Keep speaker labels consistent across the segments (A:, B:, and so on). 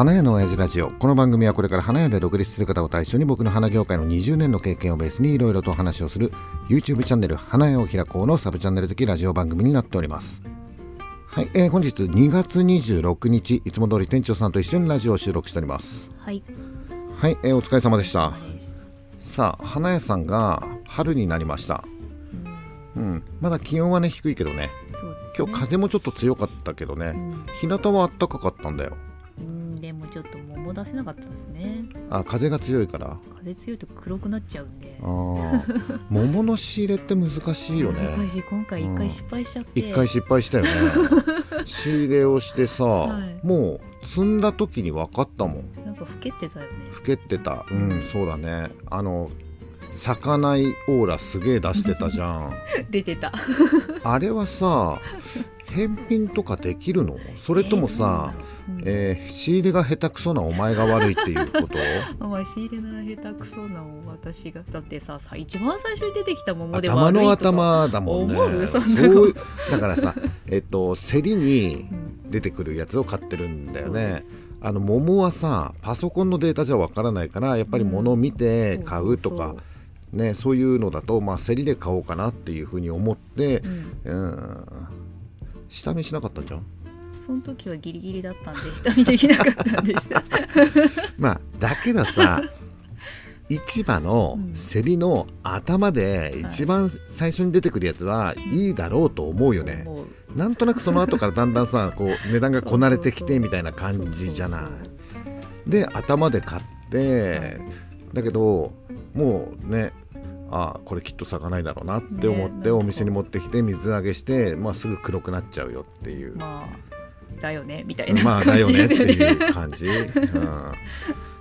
A: 花屋の親父ラジオ。この番組はこれから花屋で独立する方を対象に僕の花業界の20年の経験をベースにいろいろとお話をする YouTube チャンネル花屋を開こうのサブチャンネル的ラジオ番組になっております。はい、えー本日2月26日いつも通り店長さんと一緒にラジオを収録しております。
B: はい。
A: はい、えーお疲れ様でした。さあ花屋さんが春になりました。うんまだ気温はね低いけどね。
B: ね。
A: 今日風もちょっと強かったけどね、日向は暖かかったんだよ
B: うん、でもちょっと桃出せなかったですね。
A: あ風が強いから
B: 風強いと黒くなっちゃうんで
A: あ。ー 桃の仕入れって難しいよね
B: 難しい。今回一回失敗しちゃって。
A: 一回失敗したよね 仕入れをしてさ、
B: はい
A: もう積んだ時に分かったもん
B: なんか老けてたよね。
A: 老けてたうんそうだねあの咲かないオーラすげえ出してたじゃん
B: 出てた。
A: あれはさ返品とかできるの？それともさ、
B: え
A: えー仕入れが下手くそなお前が悪いっていうこと？
B: お前仕入れな下手くそな私がだってささ一番最初に出てきた桃で
A: 頭の
B: 悪いとか
A: 頭だもんね。
B: そ
A: うだからさ えっと競りに
B: うん。
A: 出てくるやつを買ってるんだよね。
B: そうです。
A: あの桃はさパソコンのデータじゃわからないからやっぱり物を見て買うとか、
B: そう。そう
A: ね、そういうのだと、まあ、競りで買おうかなっていうふうに思って
B: うん。
A: うん、下見しなかったんじゃん？
B: その時はギリギリだったんで下見できなかったんです。
A: まあだけどさ 市場の競りの頭で一番最初に出てくるやつはい。いだろうと思うよね。
B: もう。
A: なんとなくその後からだんだんさこう値段がこなれてきてみたいな感じじゃない。で頭で買ってだけどもうねああこれきっと咲かないだろうなって思って
B: ね
A: お店に持ってきて水揚げして、まあ、すぐ黒くなっちゃうよっていう。
B: まあだよねみたいな
A: まあだよねっていう感じ、うん、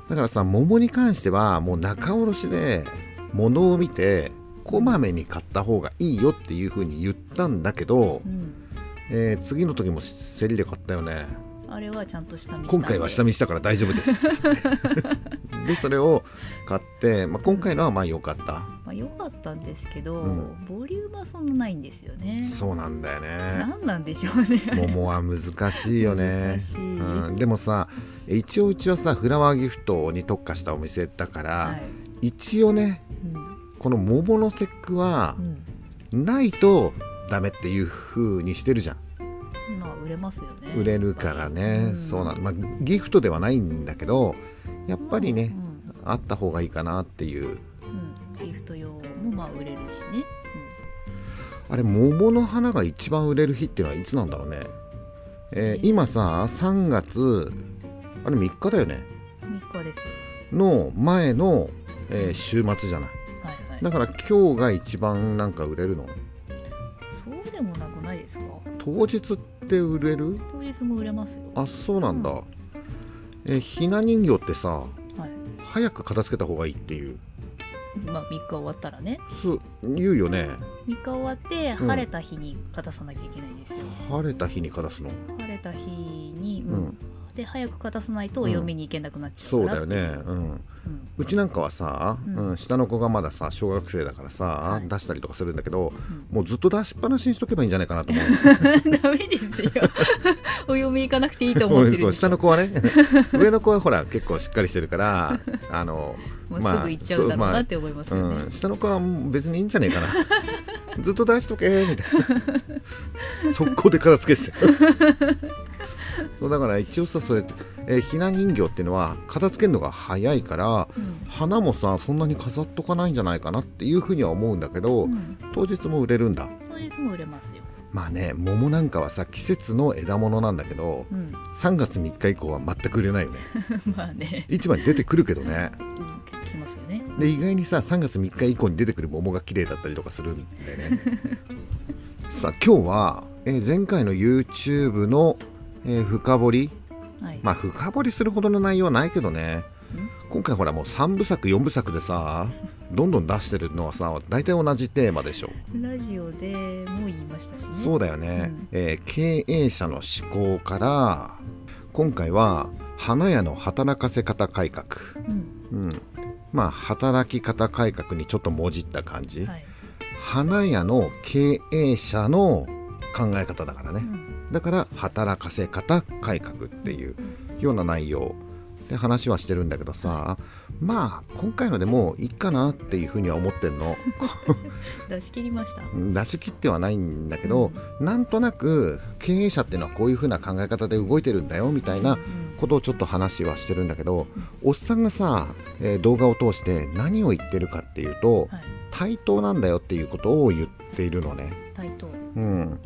A: だからさ桃に関してはもう仲卸で物を見てこまめに買った方がいいよっていうふうに言ったんだけど、
B: うん。
A: えー次の時も競りで買ったよね
B: あれはちゃんと下見
A: 今回は下見したから大丈夫です。でそれを買って、まあ、今回のはまあ良かった。
B: まあ良かったんですけど、
A: うん。
B: ボリュームはそんなないんですよね。
A: そうなんだよね。
B: 何なんでしょうね。
A: 桃は難しいよね。
B: 難しい。
A: うん、でもさ一応うちはさフラワーギフトに特化したお店だから、
B: はい。
A: 一応ね
B: うん。
A: この桃の節句は
B: うん。
A: ないとダメっていう風にしてるじゃん
B: まあ売れますよね。
A: 売れるからね、
B: うん。
A: そうなの、まあ、ギフトではないんだけどやっぱりね、
B: うん
A: あった方がいいかなっていう。
B: うん。ギフト用もまあ売れるしね、
A: あれ桃の花が一番売れる日っていうのはいつなんだろうね、えー今さ3月あれ3日だよね。
B: うん、3日ですよ。
A: の前の、えー週末じゃない。
B: はいはい。
A: だから今日が一番なんか売れるの？
B: そうでもなくないですか？
A: 当日って売れる？
B: 当日も売れますよ。
A: あそうなんだ、えーひな人形ってさ
B: はい。
A: 早く片付けた方がいいっていう。
B: まあ3日終わったらね。
A: そう言うよね。
B: 3日終わって
A: うん
B: 晴れた日に片さなきゃいけないんですよ、
A: 晴れた日に片すの？
B: 晴れた日に、
A: う
B: うんんで早く片さないとお嫁に行けなくなっちゃう
A: そう
B: から
A: だよね。うん。
B: うん。
A: うちなんかはさ、
B: うん。
A: うん下の子がまださ小学生だからさ、
B: はい。
A: 出したりとかするんだけど、もうずっと出しっぱなしにしとけばいいんじゃないかなと思う。
B: ダメですよ。お嫁行かなくていいと思ってる
A: 下の子はね。上の子はほら結構しっかりしてるからあの
B: もうすぐ行っちゃうだろうなって思いますよね、
A: うん、下の子は別にいいんじゃねえかな。ずっと出しとけみたいな。速攻で片付けて。たよそうだから一応さそうやって、えーひな人形っていうのは片付けるのが早いから
B: うん。
A: 花もさそんなに飾っとかないんじゃないかなっていうふうには思うんだけど、
B: うん。
A: 当日も売れるんだ。
B: 当日も売れますよ、
A: まあね桃なんかはさ季節の枝物なんだけど
B: うん、
A: 3月3日以降は全く売れないよね。
B: まあね、
A: 市場に出てくるけどね。
B: うん、来ますよね。
A: で意外にさ3月3日以降に出てくる桃が綺麗だったりとかするんだよね。さあ今日は、えー前回の YouTube の、えー深掘り。
B: はい、
A: まあ深掘りするほどの内容はないけどね。
B: ん
A: 今回ほらもう3部作4部作でさどんどん出してるのはさ大体同じテーマでしょ。
B: ラジオでも言いましたしね。
A: そうだよね、
B: うん。
A: えー経営者の思考から今回は花屋の働かせ方改革。
B: うん。
A: うん。まあ働き方改革にちょっともじった感じ、
B: はい。
A: 花屋の経営者の考え方だからね。
B: うん。
A: だから働かせ方改革っていうような内容で話はしてるんだけどさまあ今回のでもういいかなっていうふうには思ってんの。
B: 出し切りました。
A: 出し切ってはないんだけど、なんとなく経営者っていうのはこういうふうな考え方で動いてるんだよみたいなことをちょっと話はしてるんだけど、おっさんがさ、えー動画を通して何を言ってるかっていうと、
B: はい。
A: 対等なんだよっていうことを言っているのね。
B: 対等。
A: うん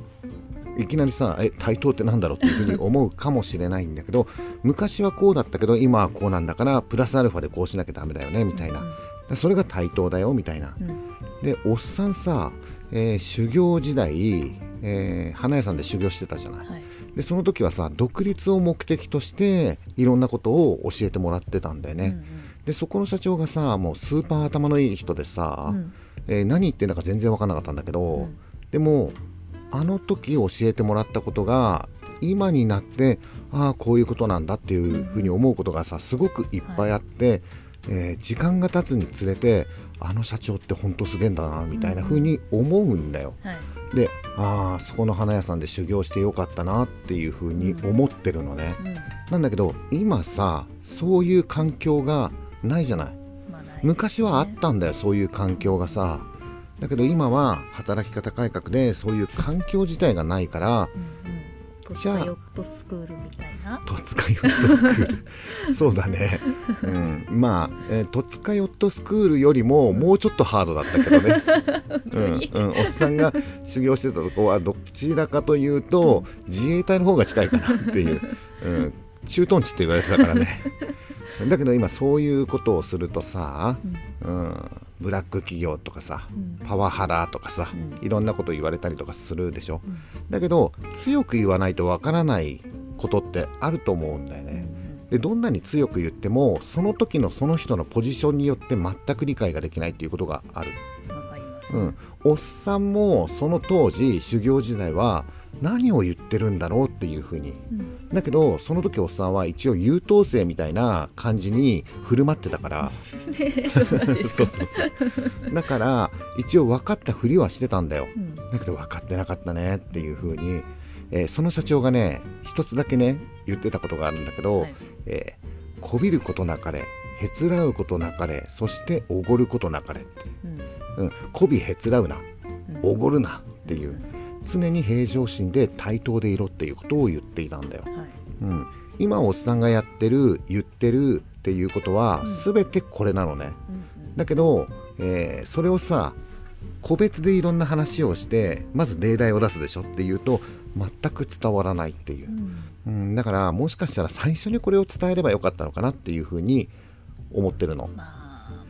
A: いきなりさえ対等ってなんだろうっていうふうに思うかもしれないんだけど 昔はこうだったけど今はこうなんだからプラスアルファでこうしなきゃダメだよねみたいな。それが対等だよみたいな。でおっさんさ、えー修行時代、えー花屋さんで修行してたじゃない。
B: はい。
A: でその時はさ独立を目的としていろんなことを教えてもらってたんだよね、
B: うん
A: でそこの社長がさもうスーパー頭のいい人でさ、
B: うん。
A: えー何言ってんだか全然分かんなかったんだけど、
B: うん。
A: でもあの時教えてもらったことが今になってああこういうことなんだっていうふうに思うことがさすごくいっぱいあって、えー時間が経つにつれてあの社長ってほんとすげえんだなみたいなふうに思うんだよ。
B: はい
A: でああそこの花屋さんで修行してよかったなっていうふうに思ってるのね。
B: うん
A: なんだけど今さそういう環境がないじゃない。
B: まあない
A: 昔はあったんだよそういう環境がさだけど今は働き方改革でそういう環境自体がないから
B: うんうん。ト
A: じゃあ
B: ヨットスクールみたいな。
A: 戸塚ヨットスクール。そうだね、うん、まあ、えー戸塚ヨットスクールよりももうちょっとハードだったけどね、うんうん、おっさんが修行してたとこはどちらかというと自衛隊の方が近いかなっていう、うん、駐屯地って言われてたからねだけど今そういうことをするとさ、うん、ブラック企業とかさ
B: うん。
A: パワハラとかさ、
B: うん。
A: いろんなこと言われたりとかするでしょ、
B: うん。
A: だけど強く言わないとわからないことってあると思うんだよね、でどんなに強く言ってもその時のその人のポジションによって全く理解ができないっていうことがある、
B: うんわかります。
A: うん、おっさんもその当時修行時代は何を言ってるんだろうっていうふうに。
B: うん。
A: だけどその時おっさんは一応優等生みたいな感じに振る舞ってたから。だから一応分かったふりはしてたんだよ。
B: うん。
A: だけど分かってなかったねっていう風に、えーその社長がね一つだけね言ってたことがあるんだけど、
B: はい。
A: えーこびることなかれへつらうことなかれそしておごることなかれって、
B: うん。
A: うん、こびへつらうな。
B: うん。
A: おごるなっていう常に平常心で対等でいろっていうことを言っていたんだよ、
B: はい。
A: うん、今おっさんがやってる言ってるっていうことは全てこれなのね、
B: うん
A: だけど、えーそれをさ個別でいろんんな話をしてまず例題を出すでしょっていうと全く伝わらないっていう。
B: う、ん。
A: うん、だからもしかしたら最初にこれを伝えればよかったのかなっていうふうに思ってるの。
B: まあ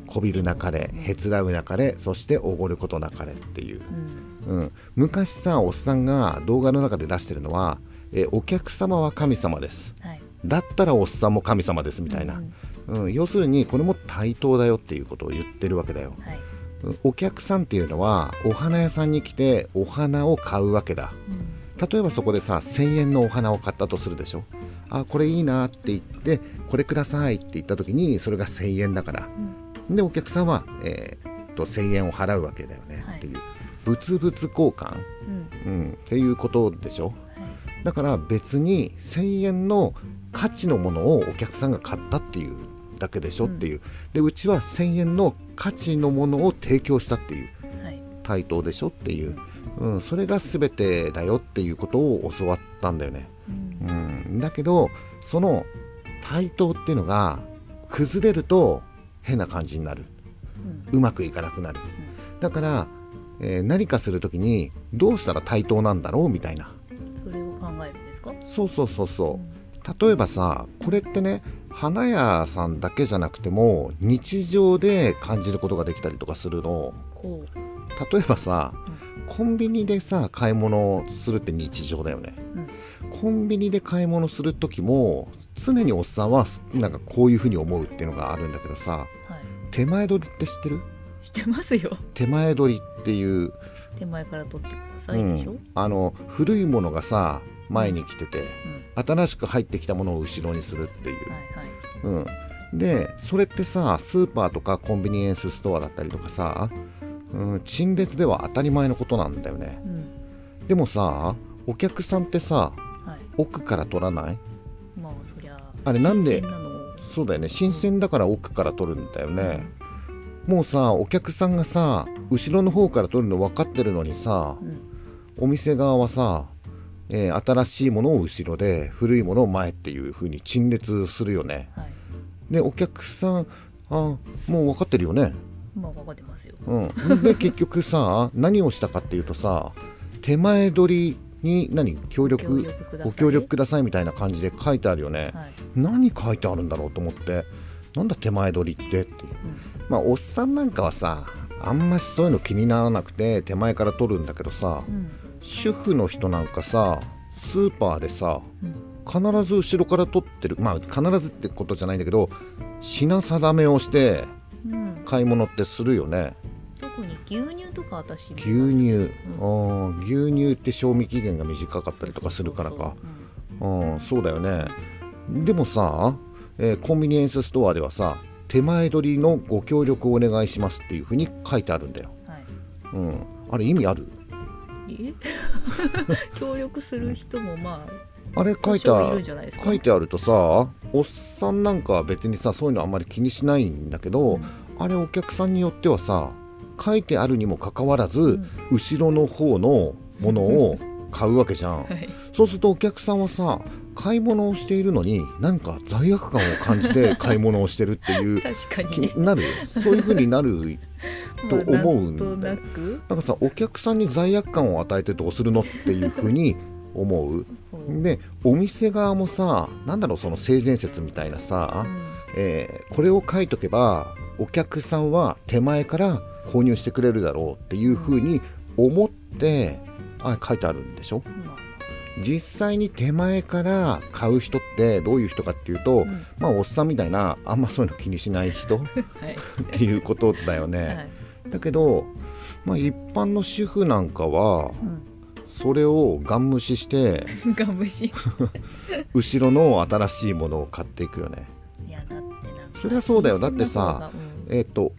B: うん。
A: こびるなかれへつらうなかれそしておごることなかれっていう、
B: うん
A: うん、昔さおっさんが動画の中で出してるのは、えーお客様は神様です。
B: はい。
A: だったらおっさんも神様ですみたいな、うん、要するにこれも対等だよっていうことを言ってるわけだよ。
B: はい。
A: うん。お客さんっていうのはお花屋さんに来てお花を買うわけだ。
B: うん。
A: 例えばそこでさ1000円のお花を買ったとするでしょ。あこれいいなって言ってこれくださいって言った時にそれが1000円だから。
B: うん。
A: でお客さんは、えー、と1000円を払うわけだよね
B: はい
A: っていう、物々交換、
B: うん。
A: うん、っていうことでしょ？
B: はい。
A: だから別に1000円の価値のものをお客さんが買ったっていうだけでしょ？っていう。でうちは1000円の価値のものを提供したっていう
B: はい。
A: 対等でしょ？っていう、うん、それが全てだよっていうことを教わったんだよね、
B: うん。
A: うん、だけどその対等っていうのが崩れると変な感じになる。
B: うん。
A: うまくいかなくなる。だから、えー何かする時にどうしたら対等なんだろうみたいな。
B: それを考えるんですか？
A: そうそうそうそう。例えばさこれってね花屋さんだけじゃなくても日常で感じることができたりとかするの。
B: こ
A: 例えばさコンビニでさ買い物をするって日常だよね。
B: う、うん。
A: コンビニで買い物する時も常におっさんはなんかこういうふうに思うっていうのがあるんだけどさ
B: はい。
A: 手前取りって知ってる？
B: してますよ。
A: 手前取りっていう、
B: 手前から取ってくださ
A: う
B: いでしょ？
A: ん、あの古いものがさ前に来てて
B: うん。
A: 新しく入ってきたものを後ろにするっていう。
B: はいはい。
A: うん、でそれってさスーパーとかコンビニエンスストアだったりとかさ、うん、陳列では当たり前のことなんだよね。
B: うん。
A: でもさお客さんってさ
B: はい。
A: 奥から取らない？
B: まあそりゃ
A: あれなんで？そうだよね。新鮮だから奥から取るんだよねもうさお客さんがさ後ろの方から取るの分かってるのにさ
B: うん。
A: お店側はさ、えー新しいものを後ろで古いものを前っていう風に陳列するよね。
B: はい。
A: でお客さんあもう分かってるよね。
B: まあ分かってますよ。
A: うん、で 結局さ何をしたかっていうとさ手前取りに何協力
B: ご協力ください
A: みたいな感じで書いてあるよね、
B: はい。
A: 何書いてあるんだろうと思ってなんだ手前取りってっていうまあおっさんなんかはさあんましそういうの気にならなくて手前から取るんだけどさ
B: うん。
A: 主婦の人なんかさスーパーでさ
B: うん。
A: 必ず後ろから取ってる。まあ必ずってことじゃないんだけど品定めをして
B: うん。
A: 買い物ってするよね。
B: 特に牛乳とか私
A: 牛乳、牛乳って賞味期限が短かったりとかするからか。うんそうだよね。でもさ、えーコンビニエンスストアではさ手前取りのご協力をお願いしますっていうふうに書いてあるんだよ、
B: うんはい。
A: うん、あれ意味ある？
B: え。協力する人もまあ
A: あれ書いてあ
B: るんじゃないですか。
A: 書いてあるとさおっさんなんかは別にさそういうのあんまり気にしないんだけど、あれお客さんによってはさ書いてあるにもかかわらず、
B: ん。
A: 後ろの方のものを買うわけじゃん、
B: はい。
A: そうするとお客さんはさ買い物をしているのに何か罪悪感を感じて買い物をしてるっていう
B: 確か
A: 気
B: に
A: なる？そういう風になる と思うんだよ。
B: まあなな
A: んかさお客さんに罪悪感を与えてどうするのっていう風に思う。
B: うん。
A: でお店側もさなんだろうその性善説みたいなさ、えーこれを書いとけばお客さんは手前から購入してくれるだろうっていう風に思ってあ書いてあるんでしょ？
B: ま
A: 実際に手前から買う人ってどういう人かっていうと、
B: ん。
A: まあおっさんみたいなあんまそういうの気にしない人
B: はい。
A: ていうことだよね、
B: はい。
A: だけど、まあ、一般の主婦なんかは
B: うん。
A: それをガン無視して
B: ガムシ
A: 後ろの新しいものを買っていくよね。
B: いやだってなんか
A: そりゃそうだよ。だってさ
B: 新鮮な方が
A: えっ、と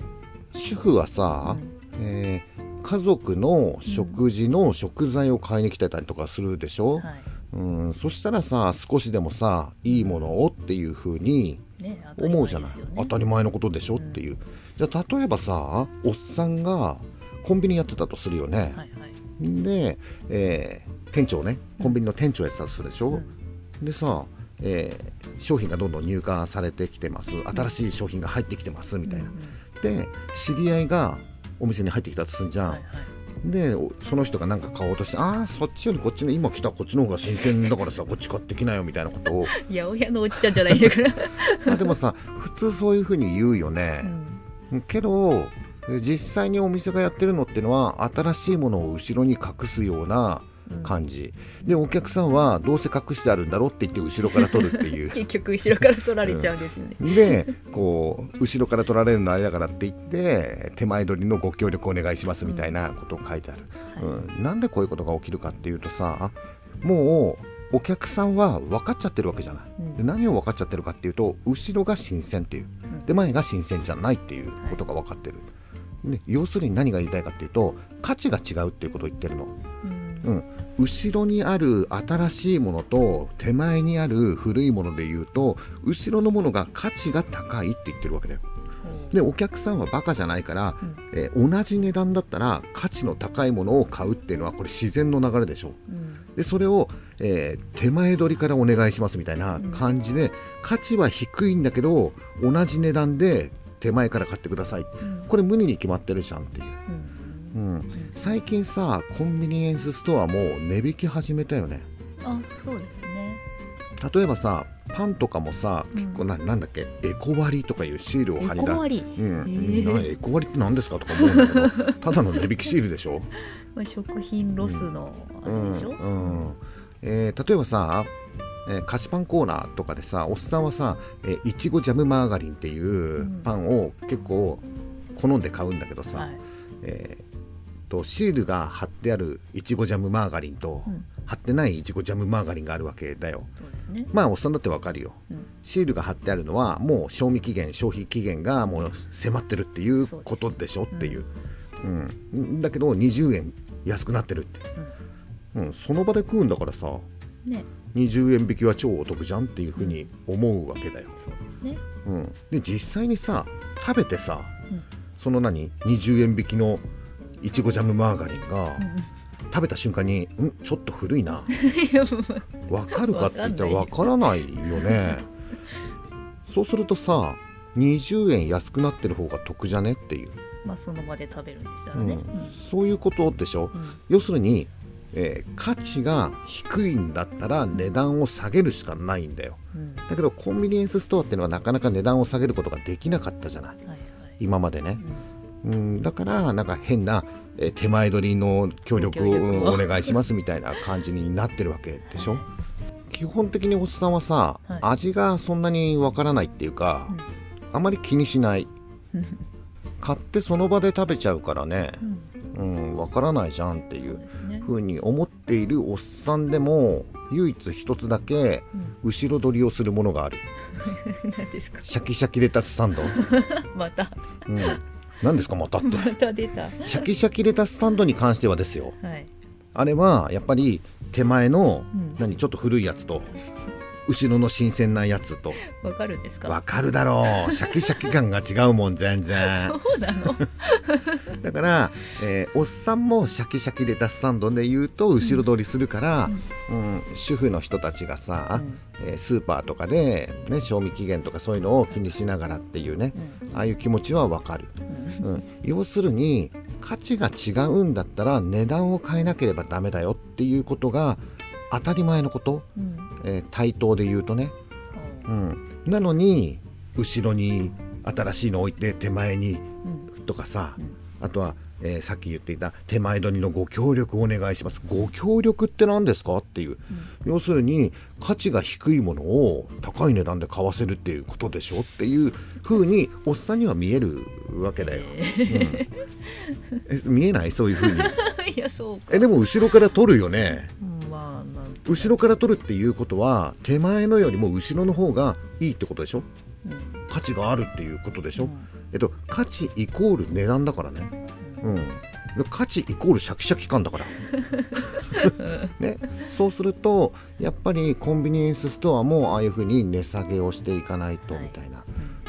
A: 主婦はさ、えー家族の食事の食材を買いに来てたりとかするでしょ、
B: うん。はい。
A: うん、そしたらさ少しでもさいいものをっていう風に
B: ね
A: 思うじゃない？
B: 当たり前ですよね。
A: 当たり前のことでしょ？っていう。じゃあ例えばさおっさんがコンビニやってたとするよね、
B: はいはい。
A: で、えー店長ね。コンビニの店長やってたとするでしょ、でさ、えー商品がどんどん入荷されてきてます。新しい商品が入ってきてますみたいな、で知り合いがお店に入ってきたとするじゃん、
B: はいはい。
A: でおその人が何か買おうとしてああそっちよりこっちの今来たこっちの方が新鮮だからさ こっち買ってきなよみたいなことを。
B: 八百屋のおっちゃんじゃないんだから。
A: ま あでもさ普通そういうふうに言うよね、けどえ実際にお店がやってるのっていうのは新しいものを後ろに隠すような感じ、でお客さんはどうせ隠してあるんだろうって言って後ろから取るっていう。
B: 結局後ろから取られちゃうんですよね、
A: でこう後ろから取られるのあれだからって言って手前取りのご協力お願いしますみたいなことを書いてある、うん。なんでこういうことが起きるかっていうとさもうお客さんは分かっちゃってるわけじゃない、
B: うん。
A: で何を分かっちゃってるかっていうと後ろが新鮮っていう。で前が新鮮じゃないっていうことが分かってる、で要するに何が言いたいかっていうと価値が違うっていうことを言ってるの、
B: うん
A: うん、後ろにある新しいものと手前にある古いもので言うと後ろのものが価値が高いって言ってるわけだよ。でお客さんはバカじゃないから、えー同じ値段だったら価値の高いものを買うっていうのはこれ自然の流れでしょ。
B: うん。
A: でそれを、えー手前取りからお願いしますみたいな感じで、価値は低いんだけど同じ値段で手前から買ってください、これ無理に決まってるじゃんっていう、
B: うん
A: うん、最近さコンビニエンスストアも値引き始めたよね。
B: あそうですね。
A: 例えばさパンとかもさ結構な,、なんだっけ？エコ割とかいうシールを
B: エ
A: 貼りだ
B: コ割り、
A: うん。
B: へー。
A: なエコ割って何ですかとか思うんだけど。ただの値引きシールでしょ？
B: まあ、食品ロスのあれでしょ、
A: うん。うん。えー例えばさ、えー菓子パンコーナーとかでさおっさんはさえーいちごジャムマーガリンっていうパンを結構好んで買うんだけどさ、
B: はい。
A: えーとシールが貼ってあるいちごジャムマーガリンと、
B: うん。
A: 貼ってないいちごジャムマーガリンがあるわけだよ。
B: ね。
A: まあおっさんだってわかるよ。
B: うん。
A: シールが貼ってあるのはもう賞味期限消費期限がもう迫ってるっていうことでしょっていう、うん、だけど20円安くなってるって、うん。その場で食うんだからさ
B: ね。
A: 20円引きは超お得じゃんっていうふうに思うわけだよ、
B: そうですね。
A: うん、で実際にさ食べてさ、
B: うん。
A: その何？20円引きのいちごジャムマーガリンが、食べた瞬間に「んちょっと古いな」わかるかって言ったらわ
B: わ
A: からないよね。そうするとさ20円安くなってる方が得じゃねっていう、
B: まあその場で食べるんでしたら
A: うん。
B: ね、
A: そういうことでしょ、
B: うん。
A: 要するに、えー価値が低いんだったら値段を下げるしかないんだよ。
B: うん。
A: だけどコンビニエンスストアっていうのはなかなか値段を下げることができなかったじゃない。
B: はいはい。
A: 今までね、
B: うん
A: うん、だからなんか変な、えー手前取りの協力をお願いしますみたいな感じになってるわけでしょ？基本的におっさんはさ、
B: はい。
A: 味がそんなにわからないっていうか、あまり気にしない。買ってその場で食べちゃうからね。
B: うん
A: うんわからないじゃんっていうふうに思っているおっさんでも唯一一つだけ後ろ取りをするものがある。
B: 何ですか？
A: シャキシャキレタスサンド、
B: また。
A: うん、何ですかまたって。
B: また出た。
A: シャキシャキレタスサンドに関してはですよ。
B: はい。
A: あれはやっぱり手前の、
B: うん。
A: 何ちょっと古いやつと後ろの新鮮なやつと。
B: わかるんですか？
A: わかるだろう。シャキシャキ感が違うもん全然。
B: そうなの？
A: だから、えーおっさんもシャキシャキレタスサンドで言うと後ろ取りするから、うん。主婦の人たちがさ、
B: うん。
A: えースーパーとかで、ね、賞味期限とかそういうのを気にしながらっていうね、ああいう気持ちはわかる、うん、要するに価値が違うんだったら値段を変えなければダメだよっていうことが当たり前のこと、
B: うん
A: えー対等で言うとね、うん、なのに後ろに新しいの置いて手前に
B: うん。
A: とかさ、あとは、えーさっき言っていた手前取りのご協力お願いします。ご協力って何ですかっていう、要するに価値が低いものを高い値段で買わせるっていうことでしょっていう風におっさんには見えるわけだよ、うん。え見えない？そういう風に。
B: いやそうか。
A: えでも後ろから取るよね。
B: うん
A: 後ろから取るっていうことは手前のよりも後ろの方がいいってことでしょ？
B: うん。
A: 価値があるっていうことでしょ、
B: うん。
A: えっと価値イコール値段だからね。うん。で価値イコールシャキシャキ感だから。ね。そうするとやっぱりコンビニエンスストアもああいうふうに値下げをしていかないとみたいな、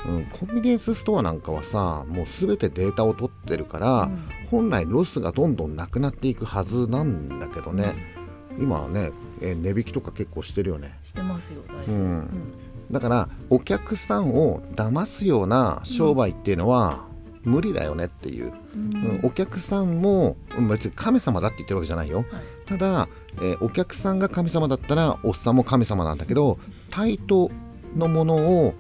A: うん、コンビニエンスストアなんかはさもう全てデータを取ってるから、本来ロスがどんどんなくなっていくはずなんだけどね今はね、えー値引きとか結構してるよね。
B: してますよだいぶ
A: うん。
B: うん。
A: だからお客さんを騙すような商売っていうのは無理だよねっていう、うん。お客さんもうん別に神様だって言ってるわけじゃないよ。
B: はい。
A: ただ、えーお客さんが神様だったらおっさんも神様なんだけど対等のものを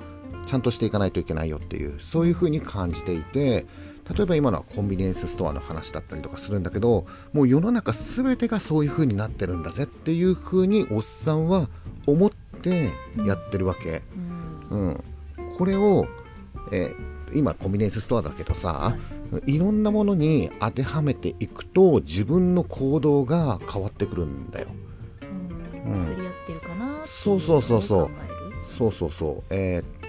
A: ちゃんとしていかないといけないよっていうそういうふうに感じていて例えば今のはコンビニエンスストアの話だったりとかするんだけどもう世の中全てがそういうふうになってるんだぜっていうふうにおっさんは思ってやってるわけ。
B: うん。
A: うん、これを、えー今コンビニエンスストアだけどさ、い、ろんなものに当てはめていくと自分の行動が変わってくるんだよ。
B: うん。釣り合ってるかな
A: そうそうそうそう。そうそうそう、えー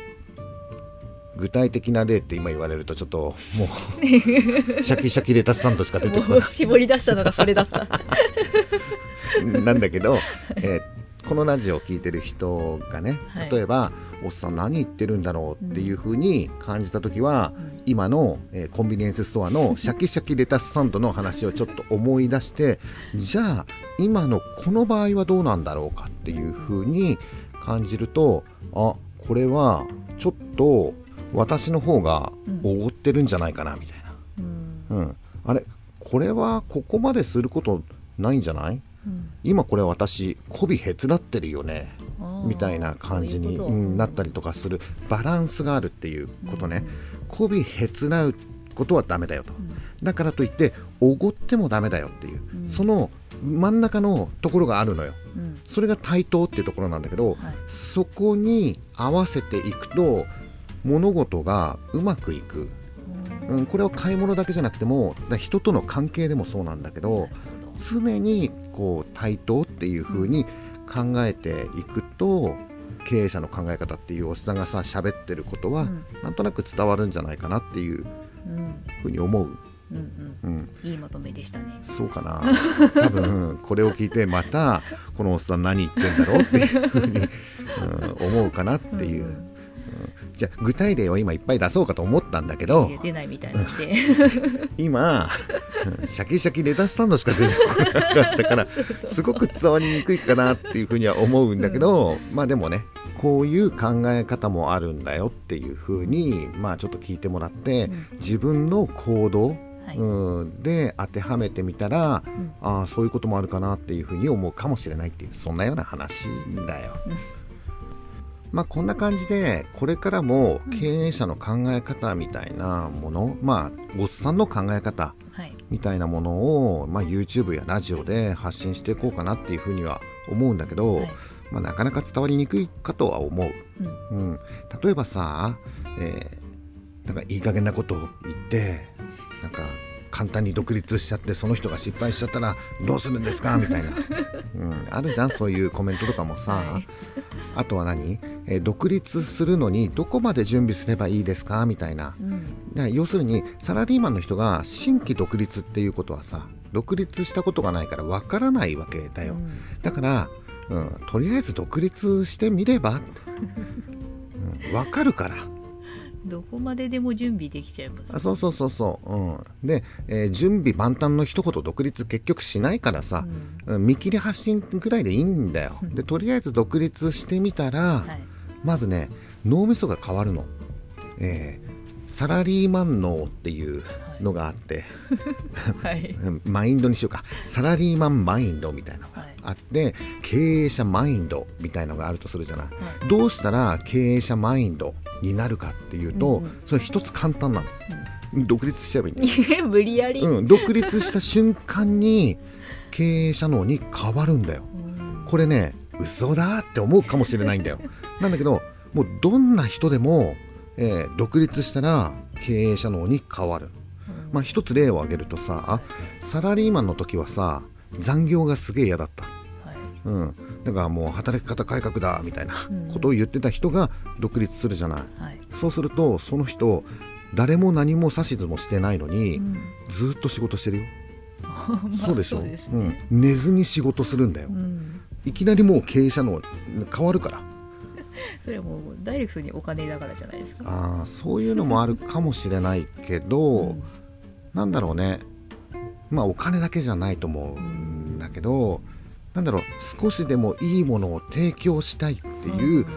A: 具体的な例って今言われるとちょっともう シャキシャキレタスサンドしか出てこ
B: もう絞り出したのがそれだった。
A: な いなんだけど、えーこのラジオを聞いてる人がね
B: はい。
A: 例えば、おっさん何言ってるんだろうっていう風に感じた時は、
B: うん。
A: 今の、えーコンビニエンスストアのシャキシャキレタスサンドの話をちょっと思い出してじゃあ今のこの場合はどうなんだろうかっていう風に感じるとあこれはちょっと私の方がおごってるんじゃないかなみたい
B: うん。
A: な、うん、あれこれはここまですることないんじゃない？
B: うん。
A: 今これ私媚びへつらってるよねみたいな感じになったりとかするバランスがあるっていうことね。媚びへつらうことはダメだよと。だからといっておごってもダメだよっていう、
B: うん。
A: その真ん中のところがあるのよ。
B: うん。
A: それが対等っていうところなんだけど、
B: はい。
A: そこに合わせていくと物事がうまくいく、
B: うん
A: うん、これは買い物だけじゃなくてもだ人との関係でもそうなんだけど常にこう対等っていう風に考えていくと、経営者の考え方っていうおっさんがさ喋ってることは、
B: うん。
A: なんとなく伝わるんじゃないかなっていう
B: うん
A: 風に思う、
B: うんうん。
A: うん、
B: いいまとめでしたね。
A: そうかな。多分これを聞いてまたこのおっさん何言ってんだろうっていうふうに、うん、思うかなっていう、
B: うん
A: じゃあ具体例を今いっぱい出そうかと思ったんだけど
B: 出ないみたいなんで。
A: 今うんシャキシャキレタスサンドしか出てこなかったから すごく伝わりにくいかなっていうふうには思うんだけど、まあでもねこういう考え方もあるんだよっていうふうにまあちょっと聞いてもらって、
B: うん。
A: 自分の行動、
B: はい。
A: うんで当てはめてみたら、
B: ん。
A: ああそういうこともあるかなっていうふうに思うかもしれないっていうそんなような話だよ。
B: うん
A: まあこんな感じでこれからも経営者の考え方みたいなもの、まあおっさんの考え方
B: はい。
A: みたいなものを、まあ、YouTube やラジオで発信していこうかなっていうふうには思うんだけど、
B: はい。
A: まあ、なかなか伝わりにくいかとは思う。
B: うん。
A: うん、例えばさ、えーなんかいい加減なことを言ってなんか簡単に独立しちゃってその人が失敗しちゃったらどうするんですか？みたいな、うん、あるじゃん？そういうコメントとかもさ、
B: はい
A: あとは何、えー独立するのにどこまで準備すればいいですか？みたいな。
B: うん。
A: ね要するにサラリーマンの人が新規独立っていうことはさ独立したことがないからわからないわけだよ、
B: うん。
A: だから、うん、とりあえず独立してみれば、うん、わかるから
B: どこまででも準備できちゃいます
A: あそうそうそうそう、うん、で、えー準備万端の一言独立結局しないからさ、うん。見切り発信ぐらいでいいんだよ。でとりあえず独立してみたら、
B: はい。
A: まずね脳みそが変わるの、えーサラリーマン脳っていうのがあって、
B: はい。
A: うんマインドにしようか。サラリーマンマインドみたいなのがあって、経営者マインドみたいのがあるとするじゃない、
B: は
A: どうしたら経営者マインドになるかっていうと、
B: うんうん。
A: それ一つ簡単なの、独立しちゃえばいいんだよ。
B: い 無理やり、
A: うん、独立した瞬間に経営者脳に変わるんだよ。
B: うん。
A: これね嘘だって思うかもしれないんだよ。なんだけどもうどんな人でも、えー独立したら経営者脳に変わる。まあ一つ例を挙げるとさサラリーマンの時はさ残業がすげえ嫌だった。
B: はい。
A: うん、だからもう働き方改革だみたいな
B: うん。
A: ことを言ってた人が独立するじゃない、
B: はい。
A: そうするとその人誰も何も指図もしてないのに、
B: うん。
A: ずーっと仕事してるよ、
B: ま あ
A: そうでしょ？
B: そうです
A: うん。
B: ね、、
A: 寝ずに仕事するんだよ、
B: うん。
A: いきなりもう経営者の変わるから。
B: それはもうダイレクトにお金だからじゃないですか。
A: あーそういうのもあるかもしれないけど、
B: うん。
A: なんだろうね。まあお金だけじゃないと思うんだけどなんだろう少しでもいいものを提供したいっていう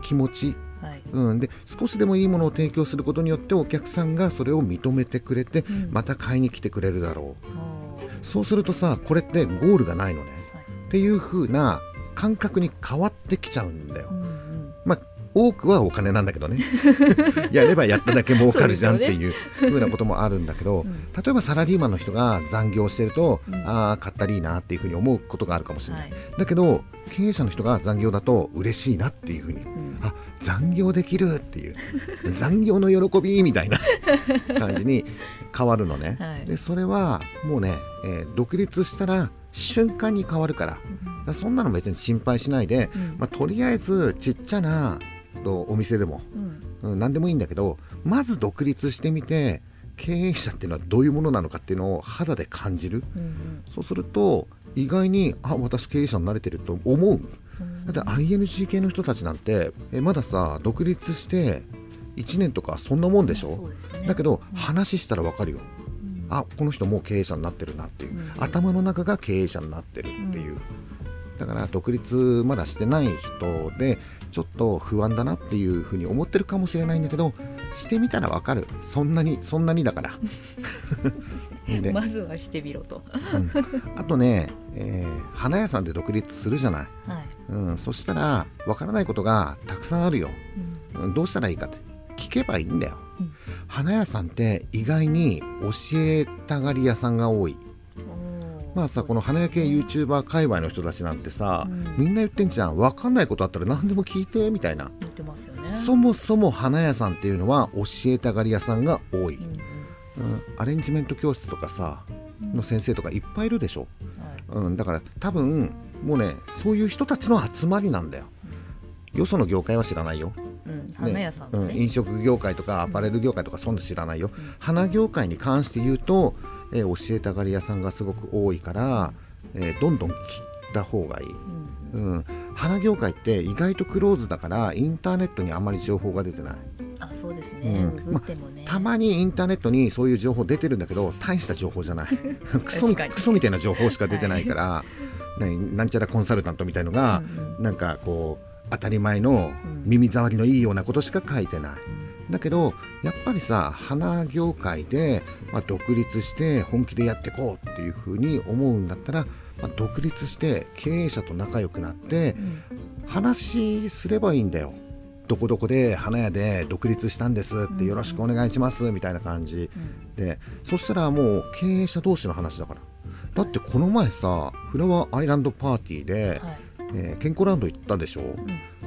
A: 気持ち、
B: はい。
A: うん、で少しでもいいものを提供することによってお客さんがそれを認めてくれて、
B: うん。
A: また買いに来てくれるだろう。
B: あー
A: そうするとさこれってゴールがないのね。
B: はい。
A: っていう風な感覚に変わってきちゃうんだよ。
B: うんうん。
A: まあ多くはお金なんだけどね。やればやっただけ儲かるじゃんっていう風なこともあるんだけど、
B: うん。
A: 例えばサラリーマンの人が残業してると、
B: うん。
A: ああ買ったらいいなっていう風に思うことがあるかもしれない、
B: はい。
A: だけど経営者の人が残業だと嬉しいなっていう風に
B: うん。
A: あ残業できるっていう 残業の喜びみたいな 感じに変わるのね、
B: はい。
A: でそれはもうね、えー独立したら瞬間に変わるから。そんなの別に心配しないで、
B: うん。
A: まあ、とりあえずちっちゃなとお店でも、
B: うん。
A: うん、何でもいいんだけどまず独立してみて経営者っていうのはどういうものなのかっていうのを肌で感じる。
B: うん
A: そうすると意外にあ私経営者になれてると思う。
B: うん。
A: だって ING 系の人たちなんてえまださ独立して1年とかそんなもんでしょ、
B: ね。
A: だけど
B: うん。
A: 話したらわかるよ。
B: うん。
A: あこの人もう経営者になってるなっていう、
B: うん。
A: 頭の中が経営者になってるっていう、だから独立まだしてない人でちょっと不安だなっていうふうに思ってるかもしれないんだけどしてみたらわかる。そんなにそんなにだから。で、
B: まずはしてみろと。
A: うん。あとね、えー花屋さんで独立するじゃない、
B: はい。
A: うん、そしたらわからないことがたくさんあるよ、
B: うん。
A: うんどうしたらいいかって。聞けばいいんだよ、
B: うん。
A: 花屋さんって意外に教えたがり屋さんが多いまあさこの花屋系 YouTuber 界隈の人たちなんてさ、
B: うん。
A: みんな言ってんじゃん。分かんないことあったら何でも聞いてみたいな、
B: 言ってますよね。
A: そもそも花屋さんっていうのは教えたがり屋さんが多い、
B: うんうん。
A: うん。アレンジメント教室とかさの先生とかいっぱいいるでしょ、
B: はい。
A: うん、だから多分もうねそういう人たちの集まりなんだよ。よその業界は知らないよ、
B: うん。
A: ね。
B: 花屋さんの
A: うん、
B: ね
A: 飲食業界とかアパレル業界とかそんな知らないよ、花業界に関して言うと、えー教えたがり屋さんがすごく多いから、えーどんどんきた方がいい、
B: うん。
A: うん、花業界って意外とクローズだからインターネットにあまり情報が出てない。
B: あそうですね、
A: うん。
B: ね、
A: たまにインターネットにそういう情報出てるんだけど大した情報じゃない。クソクソみたいな情報しか出てないから、ねなんちゃらコンサルタントみたいのが、
B: うん。
A: なんかこう当たり前の
B: うん。
A: 耳障りのいいようなことしか書いてない。だけどやっぱりさ花業界で、まあ、独立して本気でやっていこうっていうふうに思うんだったら、まあ、独立して経営者と仲良くなって
B: うん。
A: 話すればいいんだよ。どこどこで花屋で独立したんですってよろしくお願いしますみたいな感じ。
B: うん。
A: でそしたらもう経営者同士の話だから。だってこの前さフラワーアイランドパーティーで、
B: はい。
A: えー健康ランド行ったでしょ、
B: ん。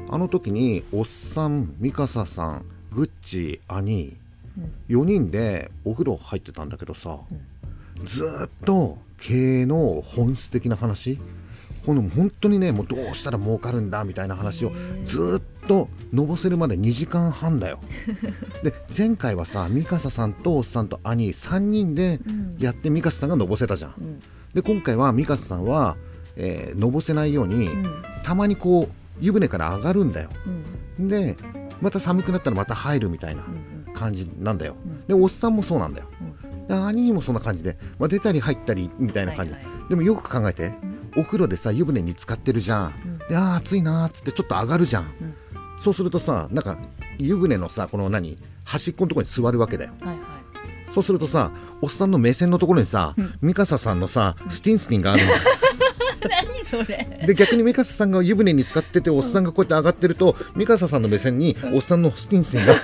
A: あの時におっさんミカサさんグッチ兄
B: うん。
A: 4人でお風呂入ってたんだけどさ、ずーっと経営の本質的な話この本当にねもうどうしたら儲かるんだみたいな話をずーっとのぼせるまで2時間半だよ。で前回はさミカサさんとおっさんと兄3人で
B: うん。
A: やってミカサさんがのぼせたじゃん。
B: うん。
A: で今回はミカサさんは、えーのぼせないように、
B: うん。
A: たまにこう湯船から上がるんだよ。
B: うん。
A: でまた寒くなったらまた入るみたいな
B: うん
A: 感じなんだよ、
B: うん。
A: でおっさんもそうなんだよ。兄もそんな感じで、まあ、出たり入ったりみたいな感じ、
B: はいは
A: でもよく考えてお風呂でさ湯船に浸かってるじゃん、
B: うん。
A: であー暑いなーっつってちょっと上がるじゃん、
B: うん。
A: そうするとさなんか湯船のさこの何端っこのところに座るわけだよ。
B: はいはい。
A: そうするとさおっさんの目線のところにさ、ミカサさんのさスティンスティンがあるの
B: 何それ。
A: で逆にミカサさんが湯船に浸かってておっさんがこうやって上がってるとミカサさんの目線におっさんのスティンスティンが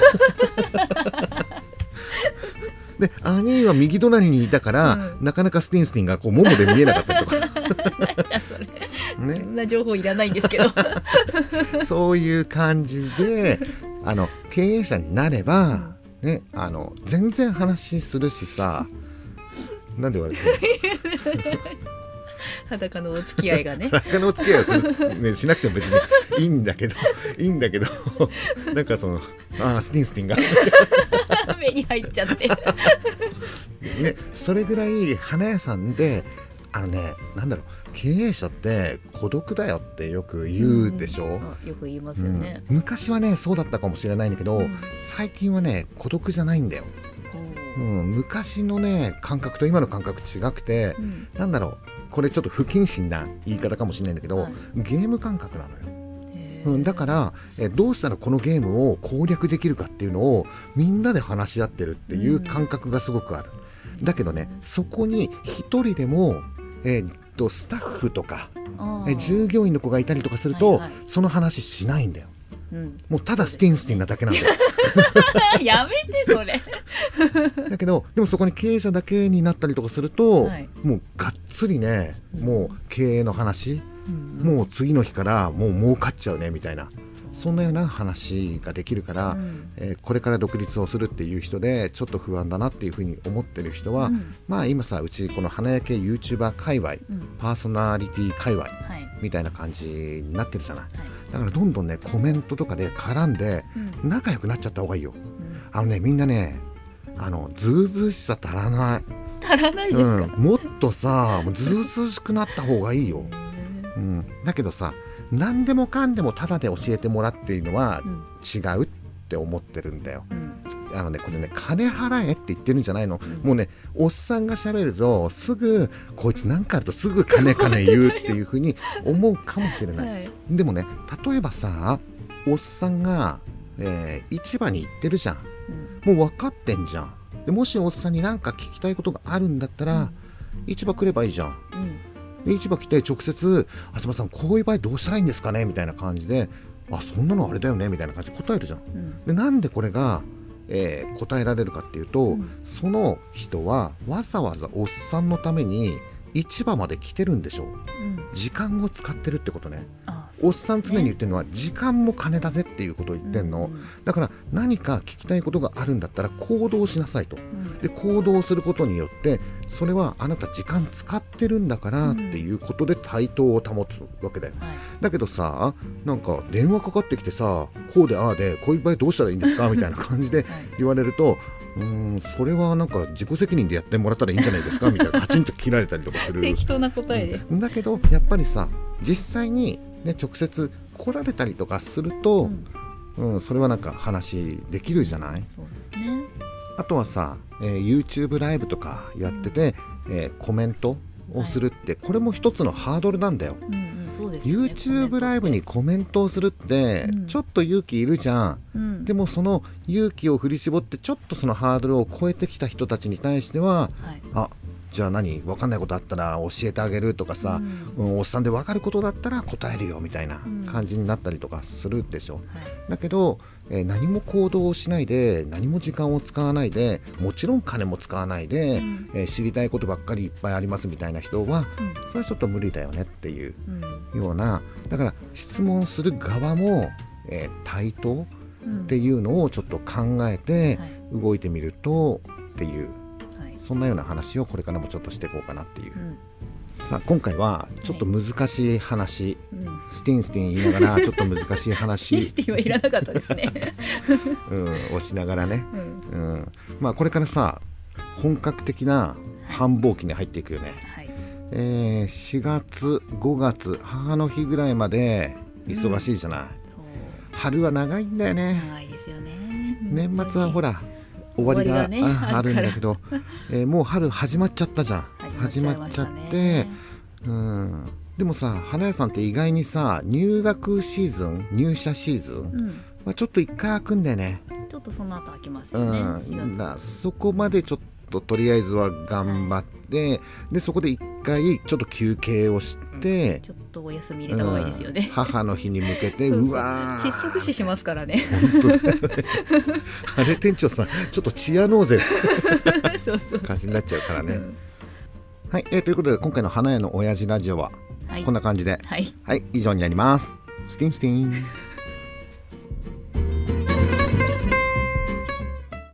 A: で兄は右隣にいたから、
B: う
A: なかなかスティンスティンがこうももで見えなかったりとか。
B: 何 だそんな情報いらないんですけど。
A: そういう感じであの経営者になれば、ね、あの全然話するしさなんで言われてる
B: 裸のお付き合いがね。
A: 裸のお付き合いをする、ね、しなくても別にいいんだけどいいんだけどなんかそのあースティンスティンが、
B: 目に入っちゃって。
A: ね、それぐらい花屋さんであのねなんだろう経営者って孤独だよってよく言うでしょ、
B: あよく言います
A: うん。
B: よね、
A: 昔はねそうだったかもしれないんだけど、
B: うん。
A: 最近はね孤独じゃないんだよ、うん、昔のね感覚と今の感覚違くて、
B: うん。
A: なんだろうこれちょっと不謹慎な言い方かもしれないんだけど、
B: はい。
A: ゲーム感覚なのよ、うん、だからえどうしたらこのゲームを攻略できるかっていうのをみんなで話し合ってるっていう感覚がすごくある、だけどねそこに一人でも、えーっとスタッフとか、え従業員の子がいたりとかすると、
B: はいはい。
A: その話しないんだよ。
B: うん、
A: もうただスティンスティンなだけなんだよ どでもそこに経営者だけになったりとかすると、
B: はい。
A: もうがっつりねもう経営の話、
B: うん。
A: もう次の日からもう儲かっちゃうねみたいなそんなような話ができるから、
B: うん。
A: えーこれから独立をするっていう人でちょっと不安だなっていうふうに思ってる人は、
B: うん。
A: まあ今さうちこの花焼け YouTuber 界隈、
B: うん。
A: パーソナリティ界隈
B: はい。
A: みたいな感じになってるじゃない？
B: はい。
A: だからどんどんねコメントとかで絡んで
B: うん。
A: 仲良くなっちゃった方がいいよ。
B: うん。
A: あのねみんなねあのずうずうしさ足らない。
B: 足らないですか、
A: うん、もっとさずうずうしくなった方がいいよ、うん、だけどさ何でもかんでもタダで教えてもらっているのは
B: うん。
A: 違うって思ってるんだよ。
B: うん。
A: あのねこれね金払えって言ってるんじゃないの、
B: ん。
A: もうねおっさんが喋るとすぐこいつなんかあるとすぐ金金言うっていうふうに思うかもしれない、
B: はい。
A: でもね例えばさおっさんが、えー市場に行ってるじゃんもう分かってんじゃん。でもしおっさんに何か聞きたいことがあるんだったら、市場来ればいいじゃん。
B: うん。
A: で市場来て直接「東さんこういう場合どうしたらいいんですかね?」みたいな感じで「あそんなのあれだよね」みたいな感じで答えるじゃん。
B: うん。
A: でなんでこれが、えー答えられるかっていうと、
B: うん。
A: その人はわざわざおっさんのために市場まで来てるんでしょ
B: う。ん。
A: 時間を使ってるってことね。
B: あ
A: おっさん常に言ってるのは時間も金だぜっていうことを言ってんの、
B: うん。
A: だから何か聞きたいことがあるんだったら行動しなさいと。
B: うん。
A: で行動することによってそれはあなた時間使ってるんだから
B: うん。
A: っていうことで対等を保つわけだよ。
B: はい。
A: だけどさなんか電話かかってきてさこうでああでこういう場合どうしたらいいんですか？みたいな感じで
B: はい。
A: 言われるとうんそれはなんか自己責任でやってもらったらいいんじゃないですか？みたいなカチンと切られたりとかする。
B: 適当な答えで、
A: うん。だけどやっぱりさ実際に、ね、直接来られたりとかすると、うん。それはなんか話できるじゃない？
B: そうですね。
A: あとはさ、えー YouTube ライブとかやってて、えーコメントをするって、これも一つのハードルなんだよ。
B: うんね。
A: YouTube ライブにコメントをするって、
B: うん。
A: ちょっと勇気いるじゃん。
B: うん。
A: でもその勇気を振り絞ってちょっとそのハードルを超えてきた人たちに対しては
B: はい。
A: あじゃあ何？分かんないことあったら教えてあげるとかさ、
B: うん。
A: うんおっさんで分かることだったら答えるよみたいな
B: うん。
A: 感じになったりとかするでしょ。
B: はい。
A: だけど、えー何も行動をしないで何も時間を使わないでもちろん金も使わないで、
B: うん。
A: えー知りたいことばっかりいっぱいありますみたいな人は
B: うん。
A: それはちょっと無理だよねっていう
B: うん。
A: ようなだから質問する側も、えー対等
B: うん
A: っていうのをちょっと考えて
B: はい。
A: 動いてみるとっていう
B: はい
A: そんなような話をこれからもちょっとしていこうかなっていう。
B: うん。
A: さあ今回はちょっと難しい話、
B: うん。
A: スティンスティン言いながらちょっと難しい
B: ミ
A: 話。
B: ス、ティはいらなかったですね。
A: うん、をしながらね、
B: うん。
A: うん、まあこれからさ本格的な繁忙期に入っていくよね、
B: はい。
A: えー4月5月母の日ぐらいまで忙しいじゃない、
B: そう。
A: 春は長いんだよね。
B: 長いですよね。
A: 年末はほ
B: ら
A: ら終わりが
B: ね
A: ああるんだけど、えーもう春始まっちゃったじゃん
B: 始まっちゃ
A: って。うんでもさ花屋さんって意外にさ入学シーズン入社シーズン、
B: うん、
A: まあ、ちょっと一回開くんだよね
B: ちょっとその後開きます
A: う
B: よね。
A: ん、
B: 4
A: だ
B: 月。
A: そこまでちょっととりあえずは頑張ってでそこで一回ちょっと休憩をして、
B: ちょっとお休み入れた方がいいですよ
A: うん。
B: ね。
A: 母の日に向けて
B: そ
A: うわー。
B: 窒息死しますからね。
A: 本当だよね。あれ店長さんちょっとチアノーゼ
B: そうそう。
A: 感じになっちゃうからね、
B: うん。
A: はい、えーということで今回の花屋の親父ラジオは
B: はい。
A: こんな感じで、
B: はい。
A: はい以上になります。スティンスティン